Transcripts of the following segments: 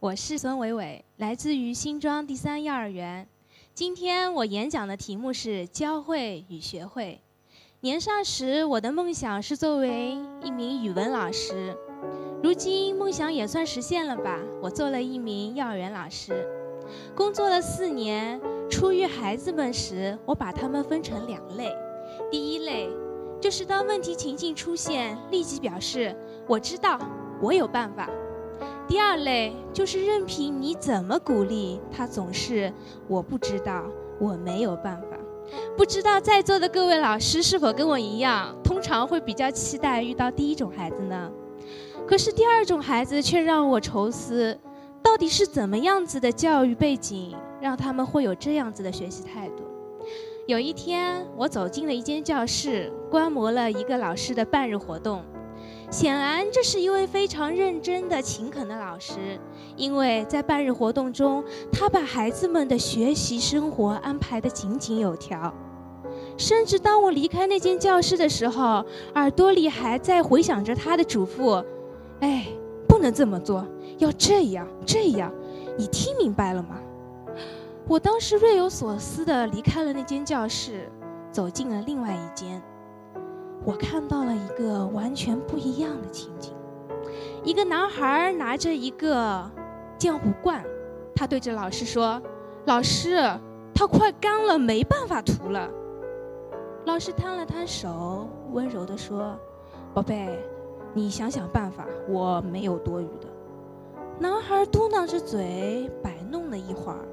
我是孙伟伟，来自于新庄第三幼儿园。今天我演讲的题目是教会与学会。年少时，我的梦想是作为一名语文老师，如今梦想也算实现了吧。我做了一名幼儿园老师，工作了四年。初遇孩子们时，我把他们分成两类。第一类，就是当问题情境出现，立即表示我知道，我有办法。第二类就是任凭你怎么鼓励他，总是我不知道，我没有办法。不知道在座的各位老师是否跟我一样，通常会比较期待遇到第一种孩子呢？可是第二种孩子却让我愁思，到底是怎么样子的教育背景，让他们会有这样子的学习态度？有一天，我走进了一间教室，观摩了一个老师的半日活动。显然，这是一位非常认真的、勤恳的老师，因为在半日活动中，他把孩子们的学习生活安排得井井有条。甚至当我离开那间教室的时候，耳朵里还在回响着他的嘱咐：“哎，不能这么做，要这样这样，你听明白了吗？”我当时若有所思地离开了那间教室，走进了另外一间。我看到了一个完全不一样的情景：一个男孩拿着一个浆糊罐，他对着老师说：“老师，它快干了，没办法涂了。”老师摊了摊手，温柔地说：“宝贝，你想想办法，我没有多余的。”男孩嘟囔着嘴，摆弄了一会儿，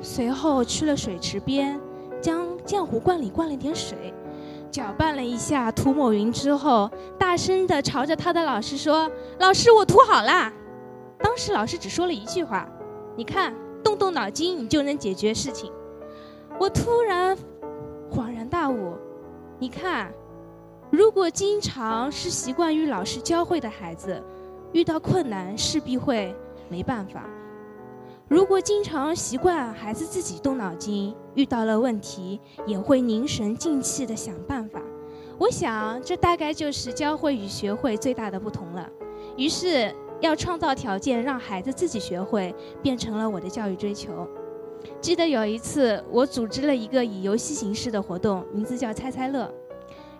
随后去了水池边，将浆糊罐里灌了点水。搅拌了一下，涂抹匀之后，大声地朝着他的老师说：“老师，我涂好啦！”当时老师只说了一句话：“你看，动动脑筋，你就能解决事情。”我突然恍然大悟：“你看，如果经常是习惯于老师教会的孩子，遇到困难势必会没办法。”如果经常习惯孩子自己动脑筋，遇到了问题也会凝神静气地想办法。我想，这大概就是教会与学会最大的不同了。于是，要创造条件让孩子自己学会，变成了我的教育追求。记得有一次，我组织了一个以游戏形式的活动，名字叫“猜猜乐”。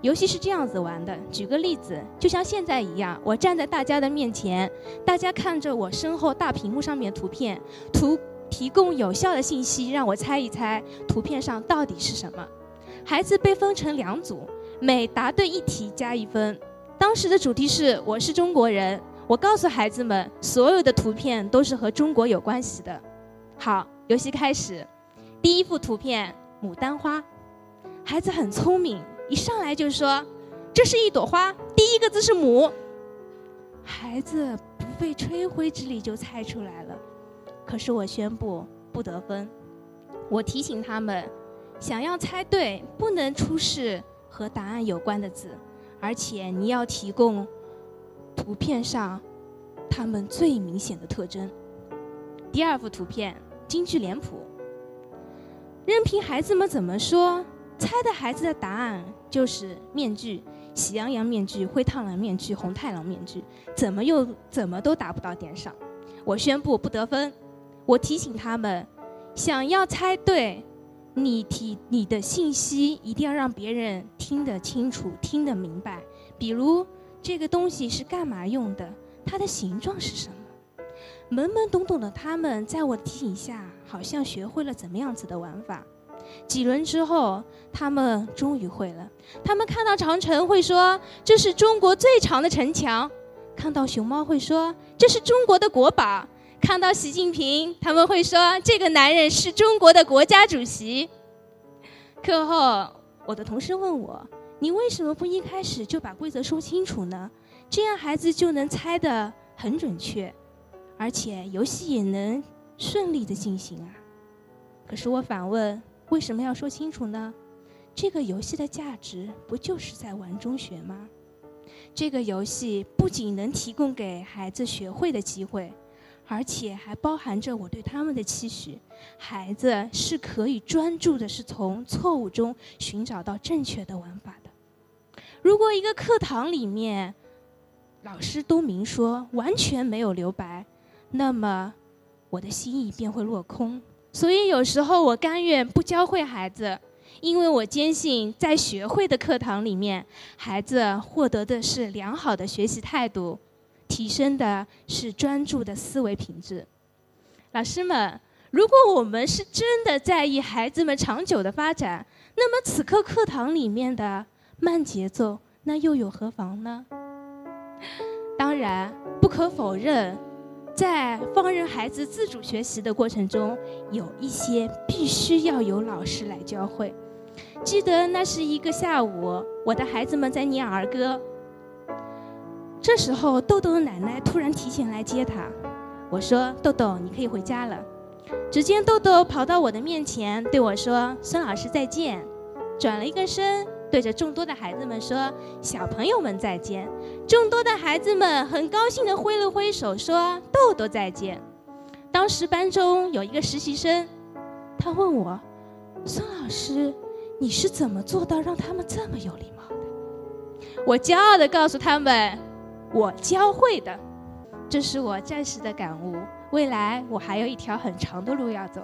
游戏是这样子玩的，举个例子，就像现在一样，我站在大家的面前，大家看着我身后大屏幕上面图片，图提供有效的信息，让我猜一猜图片上到底是什么。孩子被分成两组，每答对一题加一分。当时的主题是我是中国人，我告诉孩子们，所有的图片都是和中国有关系的。好，游戏开始，第一幅图片牡丹花，孩子很聪明。一上来就说：“这是一朵花，第一个字是母。”孩子不费吹灰之力就猜出来了。可是我宣布不得分。我提醒他们，想要猜对，不能出示和答案有关的字，而且你要提供图片上他们最明显的特征。第二幅图片京剧脸谱，任凭孩子们怎么说。猜的孩子的答案就是面具，喜羊羊面具、灰太狼面具、红太狼面具，怎么又怎么都答不到点上。我宣布不得分。我提醒他们，想要猜对，你提你的信息一定要让别人听得清楚、听得明白。比如这个东西是干嘛用的？它的形状是什么？懵懵懂懂的他们，在我提醒下，好像学会了怎么样子的玩法。几轮之后，他们终于会了。他们看到长城会说：“这是中国最长的城墙。”看到熊猫会说：“这是中国的国宝。”看到习近平，他们会说：“这个男人是中国的国家主席。”课后，我的同事问我：“你为什么不一开始就把规则说清楚呢？这样孩子就能猜得很准确，而且游戏也能顺利的进行啊。”可是我反问。为什么要说清楚呢？这个游戏的价值不就是在玩中学吗？这个游戏不仅能提供给孩子学会的机会，而且还包含着我对他们的期许。孩子是可以专注的，是从错误中寻找到正确的玩法的。如果一个课堂里面老师都明说完全没有留白，那么我的心意便会落空。所以有时候我甘愿不教会孩子，因为我坚信，在学会的课堂里面，孩子获得的是良好的学习态度，提升的是专注的思维品质。老师们，如果我们是真的在意孩子们长久的发展，那么此刻课堂里面的慢节奏，那又有何妨呢？当然，不可否认。在放任孩子自主学习的过程中，有一些必须要由老师来教会。记得那是一个下午，我的孩子们在念儿歌。这时候，豆豆的奶奶突然提前来接他。我说：“豆豆，你可以回家了。”只见豆豆跑到我的面前，对我说：“孙老师再见。”转了一个身。对着众多的孩子们说：“小朋友们再见。”众多的孩子们很高兴地挥了挥手，说：“豆豆再见。”当时班中有一个实习生，他问我：“孙老师，你是怎么做到让他们这么有礼貌的？”我骄傲地告诉他们：“我教会的。”这是我暂时的感悟，未来我还有一条很长的路要走。